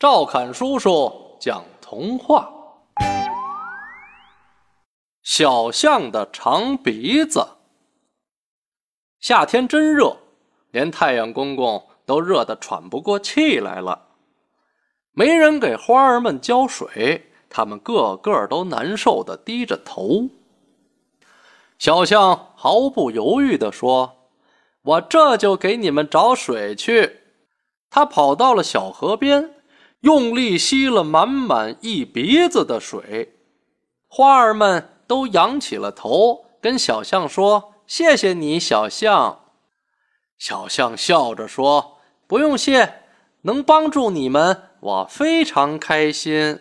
赵侃叔叔讲童话：小象的长鼻子。夏天真热，连太阳公公都热得喘不过气来了。没人给花儿们浇水，他们个个都难受的低着头。小象毫不犹豫地说：“我这就给你们找水去。”他跑到了小河边。用力吸了满满一鼻子的水，花儿们都仰起了头，跟小象说：“谢谢你，小象。”小象笑着说：“不用谢，能帮助你们，我非常开心。”